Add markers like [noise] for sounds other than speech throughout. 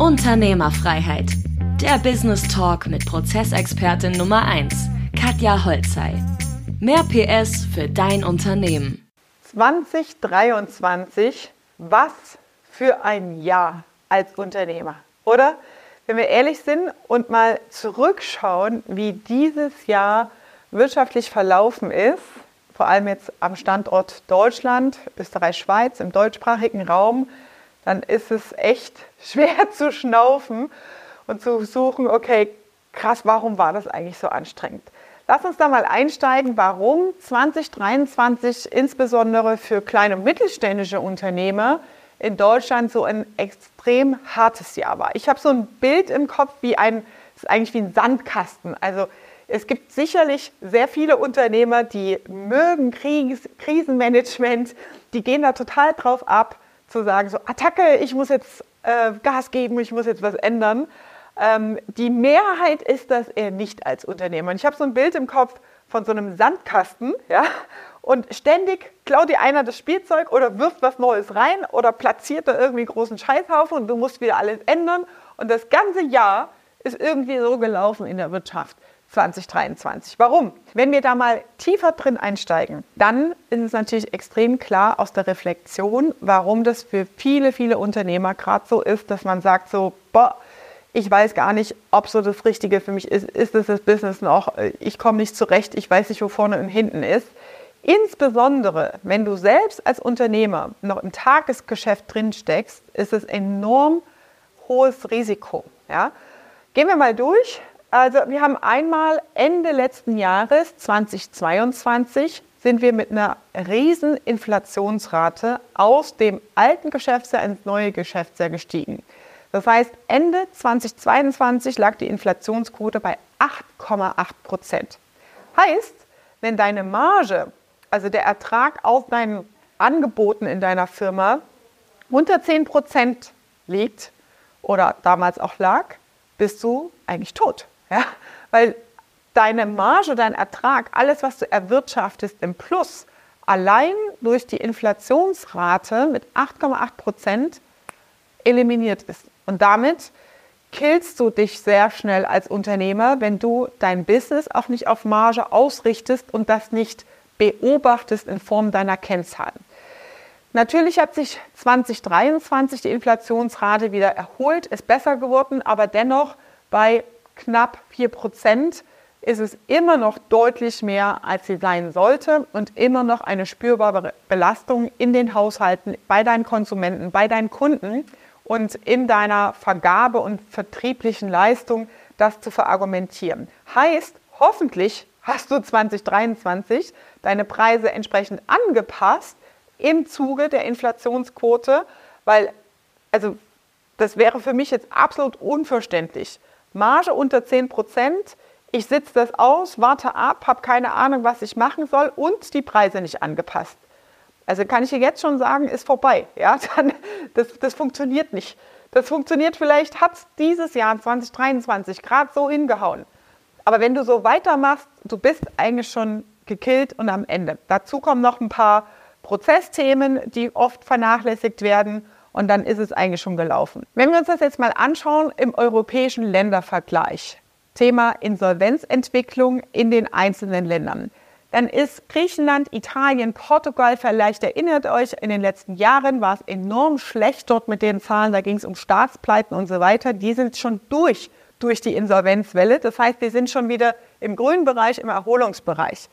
Unternehmerfreiheit. Der Business Talk mit Prozessexpertin Nummer 1, Katja Holzei. Mehr PS für dein Unternehmen. 2023, was für ein Jahr als Unternehmer, oder? Wenn wir ehrlich sind und mal zurückschauen, wie dieses Jahr wirtschaftlich verlaufen ist, vor allem jetzt am Standort Deutschland, Österreich, Schweiz, im deutschsprachigen Raum, dann ist es echt schwer [laughs] zu schnaufen und zu suchen, okay, krass, warum war das eigentlich so anstrengend? Lass uns da mal einsteigen, warum 2023 insbesondere für kleine und mittelständische Unternehmer in Deutschland so ein extrem hartes Jahr war. Ich habe so ein Bild im Kopf wie ein, ist eigentlich wie ein Sandkasten. Also es gibt sicherlich sehr viele Unternehmer, die mögen Kries, Krisenmanagement, die gehen da total drauf ab, zu sagen, so Attacke, ich muss jetzt äh, Gas geben, ich muss jetzt was ändern. Ähm, die Mehrheit ist das eher nicht als Unternehmer. Und ich habe so ein Bild im Kopf von so einem Sandkasten, [laughs] ja, und ständig klaut dir einer das Spielzeug oder wirft was Neues rein oder platziert da irgendwie großen Scheißhaufen und du musst wieder alles ändern. Und das ganze Jahr ist irgendwie so gelaufen in der Wirtschaft. 2023. Warum? Wenn wir da mal tiefer drin einsteigen, dann ist es natürlich extrem klar aus der Reflexion, warum das für viele, viele Unternehmer gerade so ist, dass man sagt so, boah, ich weiß gar nicht, ob so das Richtige für mich ist. Ist es das Business noch? Ich komme nicht zurecht. Ich weiß nicht, wo vorne und hinten ist. Insbesondere, wenn du selbst als Unternehmer noch im Tagesgeschäft drin steckst, ist es enorm hohes Risiko. Ja? Gehen wir mal durch. Also wir haben einmal Ende letzten Jahres 2022 sind wir mit einer riesen Inflationsrate aus dem alten Geschäftsjahr ins neue Geschäftsjahr gestiegen. Das heißt, Ende 2022 lag die Inflationsquote bei 8,8 Prozent. Heißt, wenn deine Marge, also der Ertrag auf deinen Angeboten in deiner Firma unter 10 Prozent liegt oder damals auch lag, bist du eigentlich tot. Ja? Weil deine Marge, dein Ertrag, alles, was du erwirtschaftest im Plus, allein durch die Inflationsrate mit 8,8 Prozent eliminiert ist. Und damit killst du dich sehr schnell als Unternehmer, wenn du dein Business auch nicht auf Marge ausrichtest und das nicht beobachtest in Form deiner Kennzahlen. Natürlich hat sich 2023 die Inflationsrate wieder erholt, ist besser geworden, aber dennoch bei knapp 4 Prozent ist es immer noch deutlich mehr, als sie sein sollte und immer noch eine spürbare Belastung in den Haushalten, bei deinen Konsumenten, bei deinen Kunden und in deiner Vergabe und vertrieblichen Leistung, das zu verargumentieren. Heißt, hoffentlich hast du 2023 deine Preise entsprechend angepasst im Zuge der Inflationsquote, weil also das wäre für mich jetzt absolut unverständlich Marge unter 10 Prozent, ich sitze das aus, warte ab, habe keine Ahnung, was ich machen soll und die Preise nicht angepasst. Also kann ich dir jetzt schon sagen, ist vorbei. Ja, [laughs] dann, das, das funktioniert nicht. Das funktioniert vielleicht, hat es dieses Jahr 2023 gerade so hingehauen. Aber wenn du so weitermachst, du bist eigentlich schon gekillt und am Ende. Dazu kommen noch ein paar Prozessthemen, die oft vernachlässigt werden und dann ist es eigentlich schon gelaufen. Wenn wir uns das jetzt mal anschauen im europäischen Ländervergleich, Thema Insolvenzentwicklung in den einzelnen Ländern, dann ist Griechenland, Italien, Portugal, vielleicht erinnert euch, in den letzten Jahren war es enorm schlecht dort mit den Zahlen, da ging es um Staatspleiten und so weiter. Die sind schon durch, durch die Insolvenzwelle. Das heißt, wir sind schon wieder im grünen Bereich, im Erholungsbereich.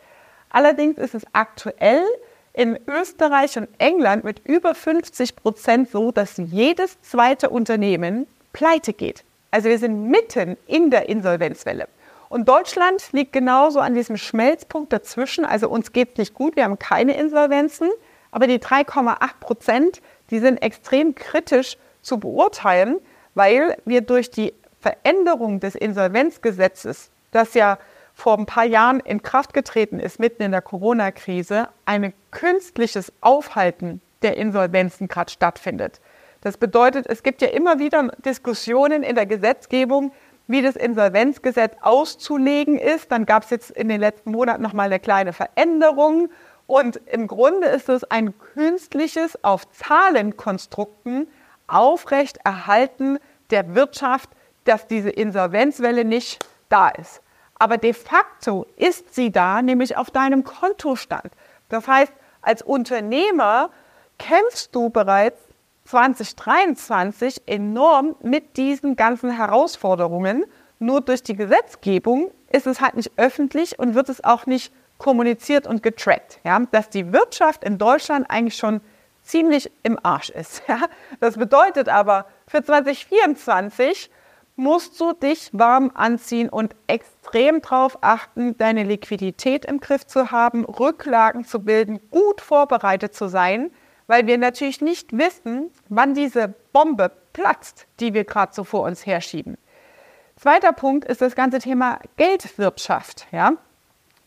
Allerdings ist es aktuell in Österreich und England mit über 50 Prozent so, dass jedes zweite Unternehmen pleite geht. Also wir sind mitten in der Insolvenzwelle. Und Deutschland liegt genauso an diesem Schmelzpunkt dazwischen. Also uns geht es nicht gut, wir haben keine Insolvenzen, aber die 3,8 Prozent, die sind extrem kritisch zu beurteilen, weil wir durch die Veränderung des Insolvenzgesetzes, das ja vor ein paar Jahren in Kraft getreten ist, mitten in der Corona-Krise, ein künstliches Aufhalten der Insolvenzen gerade stattfindet. Das bedeutet, es gibt ja immer wieder Diskussionen in der Gesetzgebung, wie das Insolvenzgesetz auszulegen ist. Dann gab es jetzt in den letzten Monaten nochmal eine kleine Veränderung. Und im Grunde ist es ein künstliches auf Zahlenkonstrukten aufrechterhalten der Wirtschaft, dass diese Insolvenzwelle nicht da ist. Aber de facto ist sie da, nämlich auf deinem Kontostand. Das heißt, als Unternehmer kämpfst du bereits 2023 enorm mit diesen ganzen Herausforderungen. Nur durch die Gesetzgebung ist es halt nicht öffentlich und wird es auch nicht kommuniziert und getrackt. Ja? Dass die Wirtschaft in Deutschland eigentlich schon ziemlich im Arsch ist. [laughs] Ja? Das bedeutet aber, für 2024 musst du dich warm anziehen und extrem darauf achten, deine Liquidität im Griff zu haben, Rücklagen zu bilden, gut vorbereitet zu sein, weil wir natürlich nicht wissen, wann diese Bombe platzt, die wir gerade so vor uns herschieben. Zweiter Punkt ist das ganze Thema Geldwirtschaft. Ja?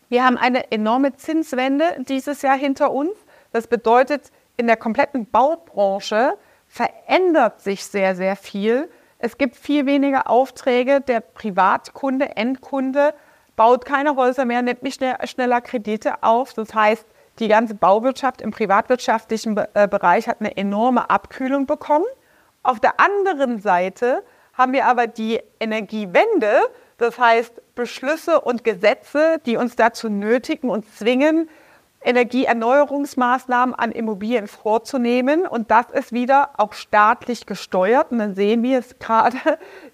Wir haben eine enorme Zinswende dieses Jahr hinter uns. Das bedeutet, in der kompletten Baubranche verändert sich sehr, sehr viel. Es gibt viel weniger Aufträge. Der Privatkunde, Endkunde baut keine Häuser mehr, nimmt nicht schneller Kredite auf. Das heißt, die ganze Bauwirtschaft im privatwirtschaftlichen äh, Bereich hat eine enorme Abkühlung bekommen. Auf der anderen Seite haben wir aber die Energiewende, das heißt Beschlüsse und Gesetze, die uns dazu nötigen und zwingen, Energieerneuerungsmaßnahmen an Immobilien vorzunehmen. Und das ist wieder auch staatlich gesteuert. Und dann sehen wir es gerade,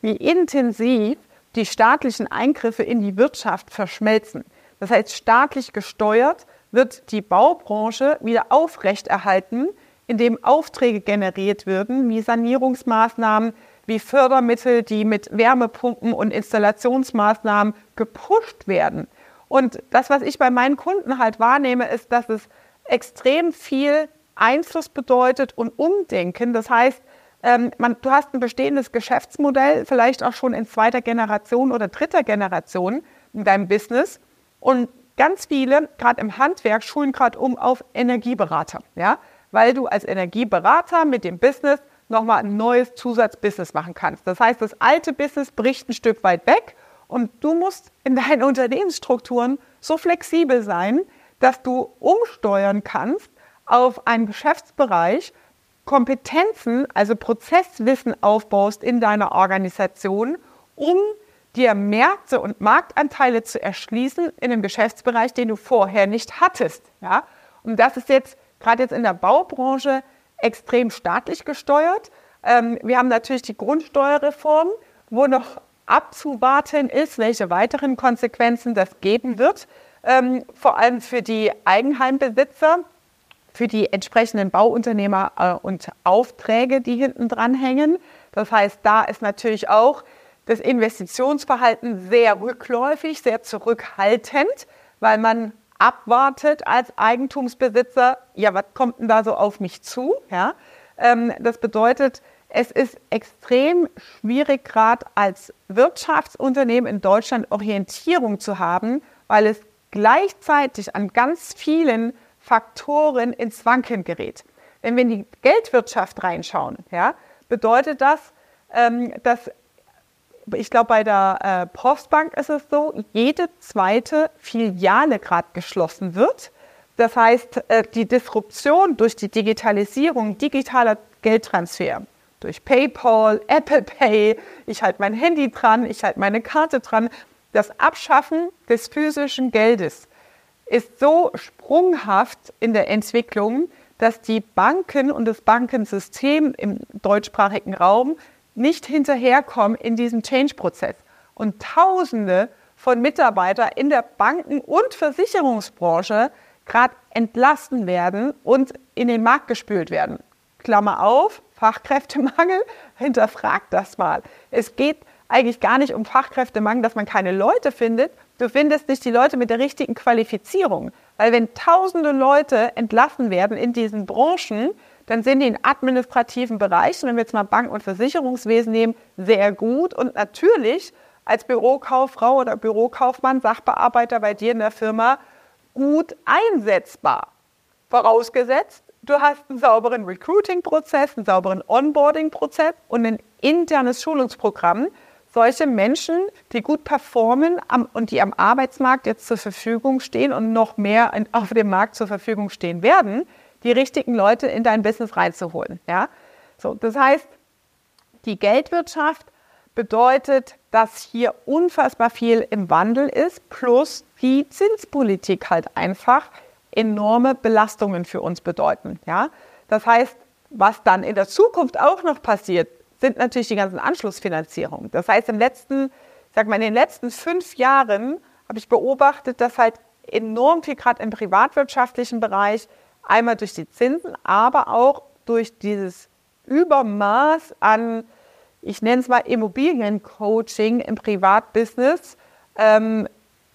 wie intensiv die staatlichen Eingriffe in die Wirtschaft verschmelzen. Das heißt, staatlich gesteuert wird die Baubranche wieder aufrechterhalten, indem Aufträge generiert werden, wie Sanierungsmaßnahmen, wie Fördermittel, die mit Wärmepumpen und Installationsmaßnahmen gepusht werden. Und das, was ich bei meinen Kunden halt wahrnehme, ist, dass es extrem viel Einfluss bedeutet und Umdenken. Das heißt, ähm, man, du hast ein bestehendes Geschäftsmodell, vielleicht auch schon in zweiter Generation oder dritter Generation in deinem Business. Und ganz viele, gerade im Handwerk, schulen gerade um auf Energieberater. Ja? Weil du als Energieberater mit dem Business nochmal ein neues Zusatzbusiness machen kannst. Das heißt, das alte Business bricht ein Stück weit weg und du musst in deinen Unternehmensstrukturen so flexibel sein, dass du umsteuern kannst auf einen Geschäftsbereich, Kompetenzen, also Prozesswissen aufbaust in deiner Organisation, um dir Märkte und Marktanteile zu erschließen in einem Geschäftsbereich, den du vorher nicht hattest. Ja? Und das ist jetzt gerade jetzt in der Baubranche extrem staatlich gesteuert. Ähm, wir haben natürlich die Grundsteuerreform, wo noch abzuwarten ist, welche weiteren Konsequenzen das geben wird, ähm, vor allem für die Eigenheimbesitzer, für die entsprechenden Bauunternehmer äh, und Aufträge, die hinten dran hängen. Das heißt, da ist natürlich auch das Investitionsverhalten sehr rückläufig, sehr zurückhaltend, weil man abwartet als Eigentumsbesitzer, ja, was kommt denn da so auf mich zu? Ja? Ähm, das bedeutet, es ist extrem schwierig, gerade als Wirtschaftsunternehmen in Deutschland Orientierung zu haben, weil es gleichzeitig an ganz vielen Faktoren ins Wanken gerät. Wenn wir in die Geldwirtschaft reinschauen, ja, bedeutet das, ähm, dass ich glaube, bei der äh, Postbank ist es so, jede zweite Filiale gerade geschlossen wird. Das heißt, äh, die Disruption durch die Digitalisierung, digitaler Geldtransfer, durch PayPal, Apple Pay, ich halte mein Handy dran, ich halte meine Karte dran, das Abschaffen des physischen Geldes ist so sprunghaft in der Entwicklung, dass die Banken und das Bankensystem im deutschsprachigen Raum nicht hinterherkommen in diesem Change-Prozess. Und Tausende von Mitarbeitern in der Banken- und Versicherungsbranche gerade entlassen werden und in den Markt gespült werden. Klammer auf, Fachkräftemangel, [laughs] hinterfragt das mal. Es geht eigentlich gar nicht um Fachkräftemangel, dass man keine Leute findet. Du findest nicht die Leute mit der richtigen Qualifizierung. Weil wenn tausende Leute entlassen werden in diesen Branchen, dann sind die in administrativen Bereichen, wenn wir jetzt mal Bank- und Versicherungswesen nehmen, sehr gut. Und natürlich als Bürokauffrau oder Bürokaufmann, Sachbearbeiter bei dir in der Firma gut einsetzbar. Vorausgesetzt, du hast einen sauberen Recruiting-Prozess, einen sauberen Onboarding-Prozess und ein internes Schulungsprogramm. Solche Menschen, die gut performen und die am Arbeitsmarkt jetzt zur Verfügung stehen und noch mehr auf dem Markt zur Verfügung stehen werden, die richtigen Leute in dein Business reinzuholen. Ja? So, das heißt, Die Geldwirtschaft bedeutet, dass hier unfassbar viel im Wandel ist, plus die Zinspolitik halt einfach enorme Belastungen für uns bedeuten. Ja? Das heißt, was dann in der Zukunft auch noch passiert, sind natürlich die ganzen Anschlussfinanzierungen. Das heißt, im letzten, sag mal, in den letzten fünf Jahren habe ich beobachtet, dass halt enorm viel gerade im privatwirtschaftlichen Bereich, einmal durch die Zinsen, aber auch durch dieses Übermaß an, ich nenne es mal Immobiliencoaching im Privatbusiness, ähm,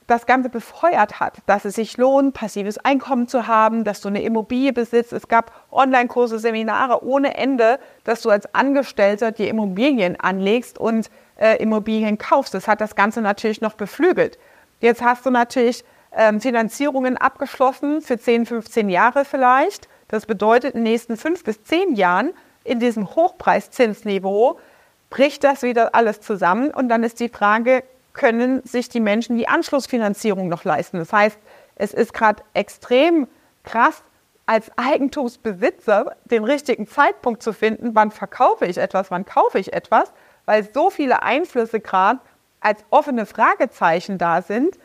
das Ganze befeuert hat, dass es sich lohnt, passives Einkommen zu haben, dass du eine Immobilie besitzt. Es gab Online-Kurse, Seminare ohne Ende, dass du als Angestellter die Immobilien anlegst und äh, Immobilien kaufst. Das hat das Ganze natürlich noch beflügelt. Jetzt hast du natürlich ähm, Finanzierungen abgeschlossen für 10, 15 Jahre vielleicht. Das bedeutet, in den nächsten fünf bis zehn Jahren in diesem Hochpreiszinsniveau bricht das wieder alles zusammen und dann ist die Frage, können sich die Menschen die Anschlussfinanzierung noch leisten? Das heißt, es ist gerade extrem krass, als Eigentumsbesitzer den richtigen Zeitpunkt zu finden, wann verkaufe ich etwas, wann kaufe ich etwas, weil so viele Einflüsse gerade als offene Fragezeichen da sind,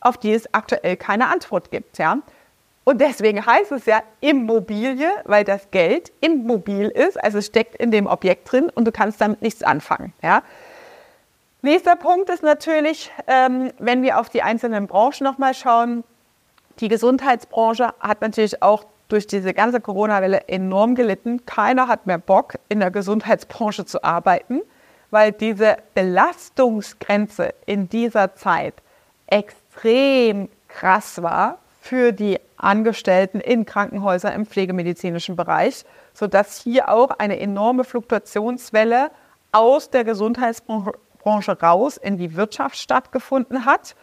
auf die es aktuell keine Antwort gibt. Ja? Und deswegen heißt es ja Immobilie, weil das Geld immobil ist, also es steckt in dem Objekt drin und du kannst damit nichts anfangen. Ja? Nächster Punkt ist natürlich, ähm, wenn wir auf die einzelnen Branchen nochmal schauen, die Gesundheitsbranche hat natürlich auch durch diese ganze Corona-Welle enorm gelitten. Keiner hat mehr Bock, in der Gesundheitsbranche zu arbeiten, weil diese Belastungsgrenze in dieser Zeit extrem krass war für die Angestellten in Krankenhäusern im pflegemedizinischen Bereich, sodass hier auch eine enorme Fluktuationswelle aus der Gesundheitsbranche raus in die Wirtschaft stattgefunden hat.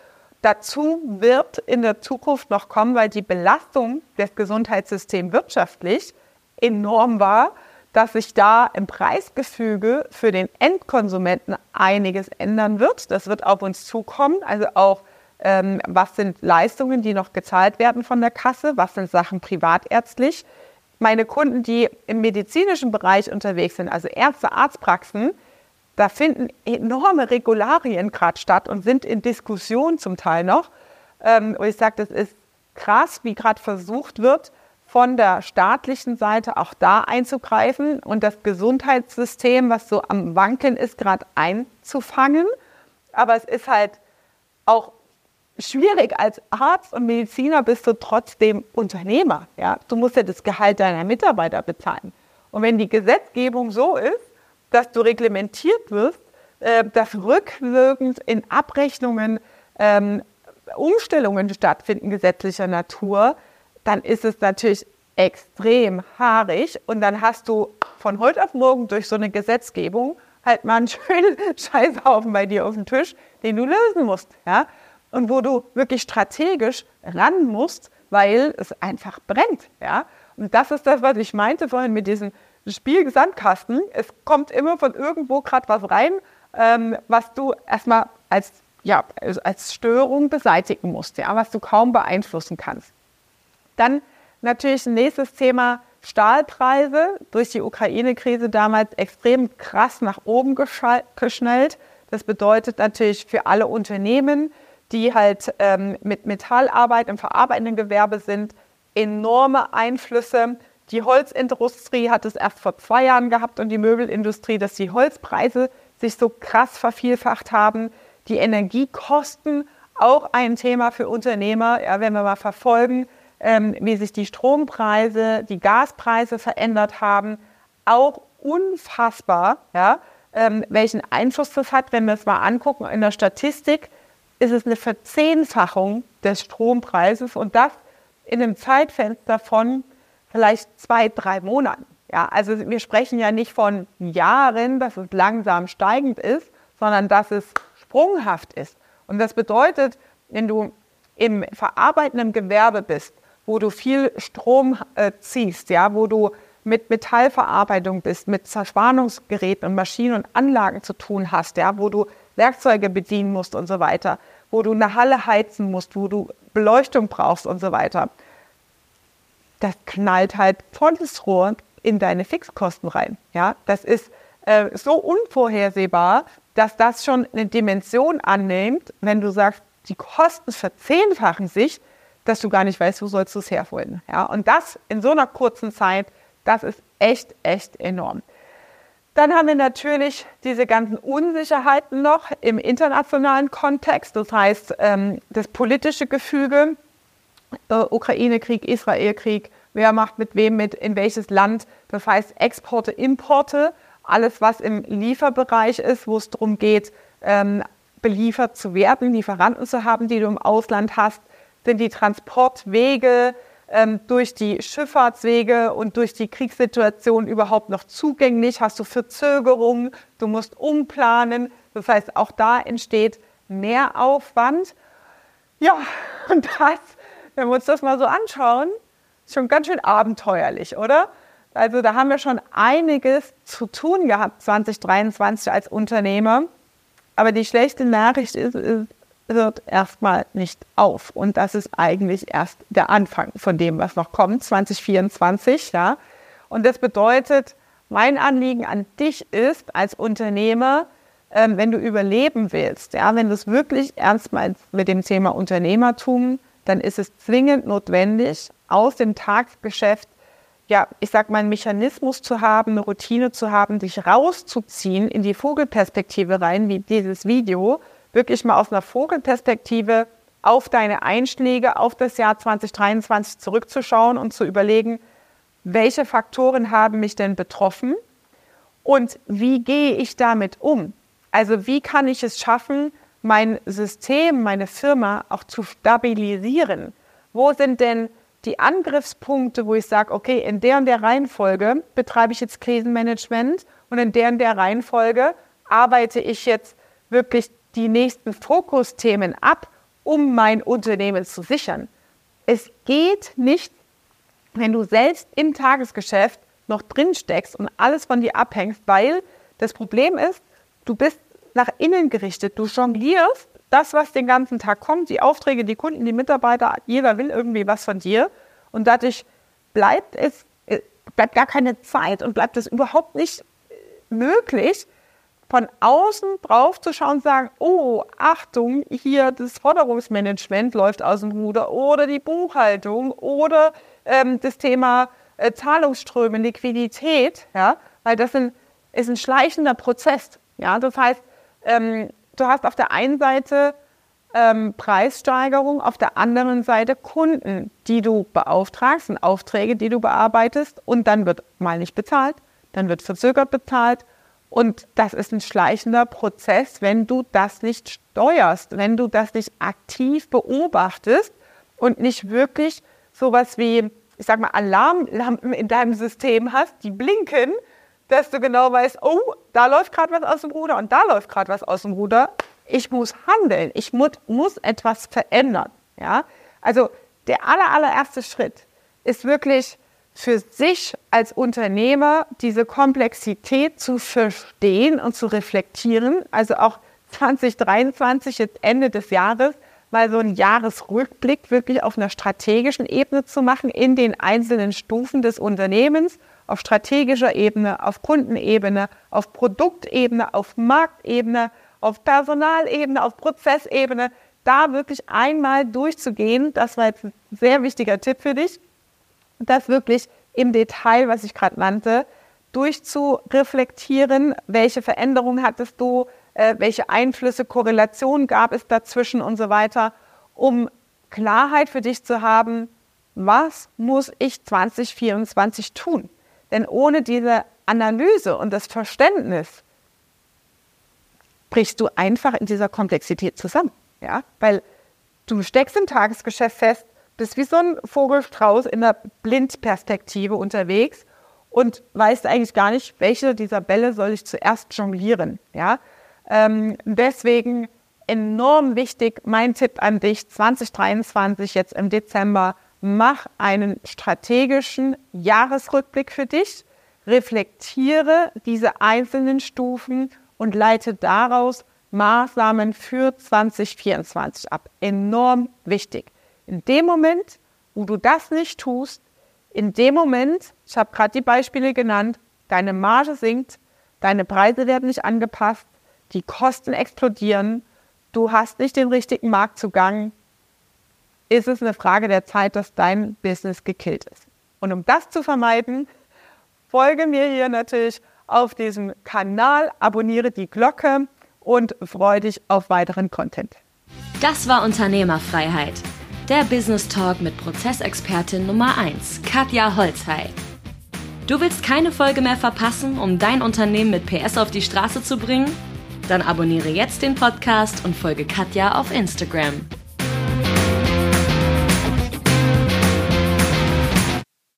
Dazu wird in der Zukunft noch kommen, weil die Belastung des Gesundheitssystems wirtschaftlich enorm war, dass sich da im Preisgefüge für den Endkonsumenten einiges ändern wird. Das wird auf uns zukommen, also auch ähm, was sind Leistungen, die noch gezahlt werden von der Kasse, was sind Sachen privatärztlich. Meine Kunden, die im medizinischen Bereich unterwegs sind, also Ärzte, Arztpraxen, da finden enorme Regularien gerade statt und sind in Diskussion zum Teil noch. Ähm, und ich sage, das ist krass, wie gerade versucht wird, von der staatlichen Seite auch da einzugreifen und das Gesundheitssystem, was so am Wankeln ist, gerade einzufangen. Aber es ist halt auch schwierig. Als Arzt und Mediziner bist du trotzdem Unternehmer. Ja? Du musst ja das Gehalt deiner Mitarbeiter bezahlen. Und wenn die Gesetzgebung so ist, dass du reglementiert wirst, äh, dass rückwirkend in Abrechnungen ähm, Umstellungen stattfinden gesetzlicher Natur, dann ist es natürlich extrem haarig und dann hast du von heute auf morgen durch so eine Gesetzgebung halt mal einen [laughs] schönen Scheißhaufen bei dir auf dem Tisch, den du lösen musst. Ja? und wo du wirklich strategisch ran musst, weil es einfach brennt. Ja? Und das ist das, was ich meinte vorhin mit diesem Spiel Sandkasten. Es kommt immer von irgendwo gerade was rein, ähm, was du erstmal als, ja, als Störung beseitigen musst, ja? was du kaum beeinflussen kannst. Dann natürlich ein nächstes Thema, Stahlpreise durch die Ukraine-Krise damals extrem krass nach oben geschnellt. Das bedeutet natürlich für alle Unternehmen, die halt ähm, mit Metallarbeit im verarbeitenden Gewerbe sind, enorme Einflüsse. Die Holzindustrie hat es erst vor zwei Jahren gehabt und die Möbelindustrie, dass die Holzpreise sich so krass vervielfacht haben. Die Energiekosten auch ein Thema für Unternehmer, ja, wenn wir mal verfolgen, ähm, wie sich die Strompreise, die Gaspreise verändert haben, auch unfassbar, ja, ähm, welchen Einfluss das hat, wenn wir es mal angucken in der Statistik ist es eine Verzehnfachung des Strompreises und das in einem Zeitfenster von vielleicht zwei, drei Monaten. Ja, also wir sprechen ja nicht von Jahren, dass es langsam steigend ist, sondern dass es sprunghaft ist. Und das bedeutet, wenn du im verarbeitenden Gewerbe bist, wo du viel Strom äh, ziehst, ja, wo du mit Metallverarbeitung bist, mit Zerspannungsgeräten und Maschinen und Anlagen zu tun hast, ja, wo du Werkzeuge bedienen musst und so weiter, wo du eine Halle heizen musst, wo du Beleuchtung brauchst und so weiter. Das knallt halt volles Rohr in deine Fixkosten rein. Ja, das ist äh, so unvorhersehbar, dass das schon eine Dimension annimmt, wenn du sagst, die Kosten verzehnfachen sich, dass du gar nicht weißt, wo sollst du es herholen. Ja? Und das in so einer kurzen Zeit, das ist echt, echt enorm. Dann haben wir natürlich diese ganzen Unsicherheiten noch im internationalen Kontext, das heißt ähm, das politische Gefüge, äh, Ukraine-Krieg, Israel-Krieg, wer macht mit wem mit, in welches Land, das heißt Exporte, Importe, alles was im Lieferbereich ist, wo es darum geht, ähm, beliefert zu werden, Lieferanten zu haben, die du im Ausland hast, sind die Transportwege ähm, durch die Schifffahrtswege und durch die Kriegssituation überhaupt noch zugänglich? Hast du Verzögerungen? Du musst umplanen. Das heißt, auch da entsteht mehr Aufwand. Ja, [laughs] und das, wenn wir uns das mal so anschauen, ist schon ganz schön abenteuerlich, oder? Also da haben wir schon einiges zu tun gehabt 2023 als Unternehmer. Aber die schlechte Nachricht ist, ist hört erstmal nicht auf. Und das ist eigentlich erst der Anfang von dem, was noch kommt, 2024. Ja. Und das bedeutet, mein Anliegen an dich ist als Unternehmer, ähm, wenn du überleben willst, ja, wenn du es wirklich ernst meinst mit dem Thema Unternehmertum, dann ist es zwingend notwendig, aus dem Tagesgeschäft, ja, ich sag mal, einen Mechanismus zu haben, eine Routine zu haben, dich rauszuziehen in die Vogelperspektive rein, wie dieses Video, wirklich mal aus einer Vogelperspektive auf deine Einschläge, auf das Jahr 2023 zurückzuschauen und zu überlegen, welche Faktoren haben mich denn betroffen und wie gehe ich damit um? Also wie kann ich es schaffen, mein System, meine Firma auch zu stabilisieren? Wo sind denn die Angriffspunkte, wo ich sage, okay, in der und der Reihenfolge betreibe ich jetzt Krisenmanagement und in der und der Reihenfolge arbeite ich jetzt wirklich die nächsten Fokusthemen ab, um mein Unternehmen zu sichern. Es geht nicht, wenn du selbst im Tagesgeschäft noch drin steckst und alles von dir abhängst, weil das Problem ist, du bist nach innen gerichtet, du jonglierst das, was den ganzen Tag kommt, die Aufträge, die Kunden, die Mitarbeiter, jeder will irgendwie was von dir und dadurch bleibt es, äh, bleibt gar keine Zeit und bleibt es überhaupt nicht möglich, von außen drauf zu schauen und sagen, oh, Achtung, hier das Forderungsmanagement läuft aus dem Ruder oder die Buchhaltung oder ähm, das Thema äh, Zahlungsströme, Liquidität, ja, weil das ein, ist ein schleichender Prozess. Ja, das heißt, ähm, du hast auf der einen Seite ähm, Preissteigerung, auf der anderen Seite Kunden, die du beauftragst, und Aufträge, die du bearbeitest und dann wird mal nicht bezahlt, dann wird verzögert bezahlt und das ist ein schleichender Prozess, wenn du das nicht steuerst, wenn du das nicht aktiv beobachtest und nicht wirklich sowas wie, ich sag mal, Alarmlampen in deinem System hast, die blinken, dass du genau weißt, oh, da läuft gerade was aus dem Ruder und da läuft gerade was aus dem Ruder. Ich muss handeln, ich muss, muss etwas verändern. Ja? Also der aller, allererste Schritt ist wirklich für sich als Unternehmer diese Komplexität zu verstehen und zu reflektieren. Also auch 2023, jetzt Ende des Jahres, mal so einen Jahresrückblick wirklich auf einer strategischen Ebene zu machen, in den einzelnen Stufen des Unternehmens, auf strategischer Ebene, auf Kundenebene, auf Produktebene, auf Marktebene, auf Personalebene, auf Prozessebene, da wirklich einmal durchzugehen. Das war jetzt ein sehr wichtiger Tipp für dich das wirklich im Detail, was ich gerade nannte, durchzureflektieren, welche Veränderungen hattest du, äh, welche Einflüsse, Korrelationen gab es dazwischen und so weiter, um Klarheit für dich zu haben, was muss ich 2024 tun? Denn ohne diese Analyse und das Verständnis brichst du einfach in dieser Komplexität zusammen. Ja? Weil du steckst im Tagesgeschäft fest, bist wie so ein Vogelstrauß in der Blindperspektive unterwegs und weißt eigentlich gar nicht, welche dieser Bälle soll ich zuerst jonglieren. Ja? Ähm, deswegen enorm wichtig, mein Tipp an dich, 2023 jetzt im Dezember, mach einen strategischen Jahresrückblick für dich, reflektiere diese einzelnen Stufen und leite daraus Maßnahmen für 2024 ab. Enorm wichtig. In dem Moment, wo du das nicht tust, in dem Moment, ich habe gerade die Beispiele genannt, deine Marge sinkt, deine Preise werden nicht angepasst, die Kosten explodieren, du hast nicht den richtigen Marktzugang, ist es eine Frage der Zeit, dass dein Business gekillt ist. Und um das zu vermeiden, folge mir hier natürlich auf diesem Kanal, abonniere die Glocke und freue dich auf weiteren Content. Das war Unternehmerfreiheit. Der Business Talk mit Prozessexpertin Nummer 1, Katja Holzhey. Du willst keine Folge mehr verpassen, um dein Unternehmen mit PS auf die Straße zu bringen? Dann abonniere jetzt den Podcast und folge Katja auf Instagram.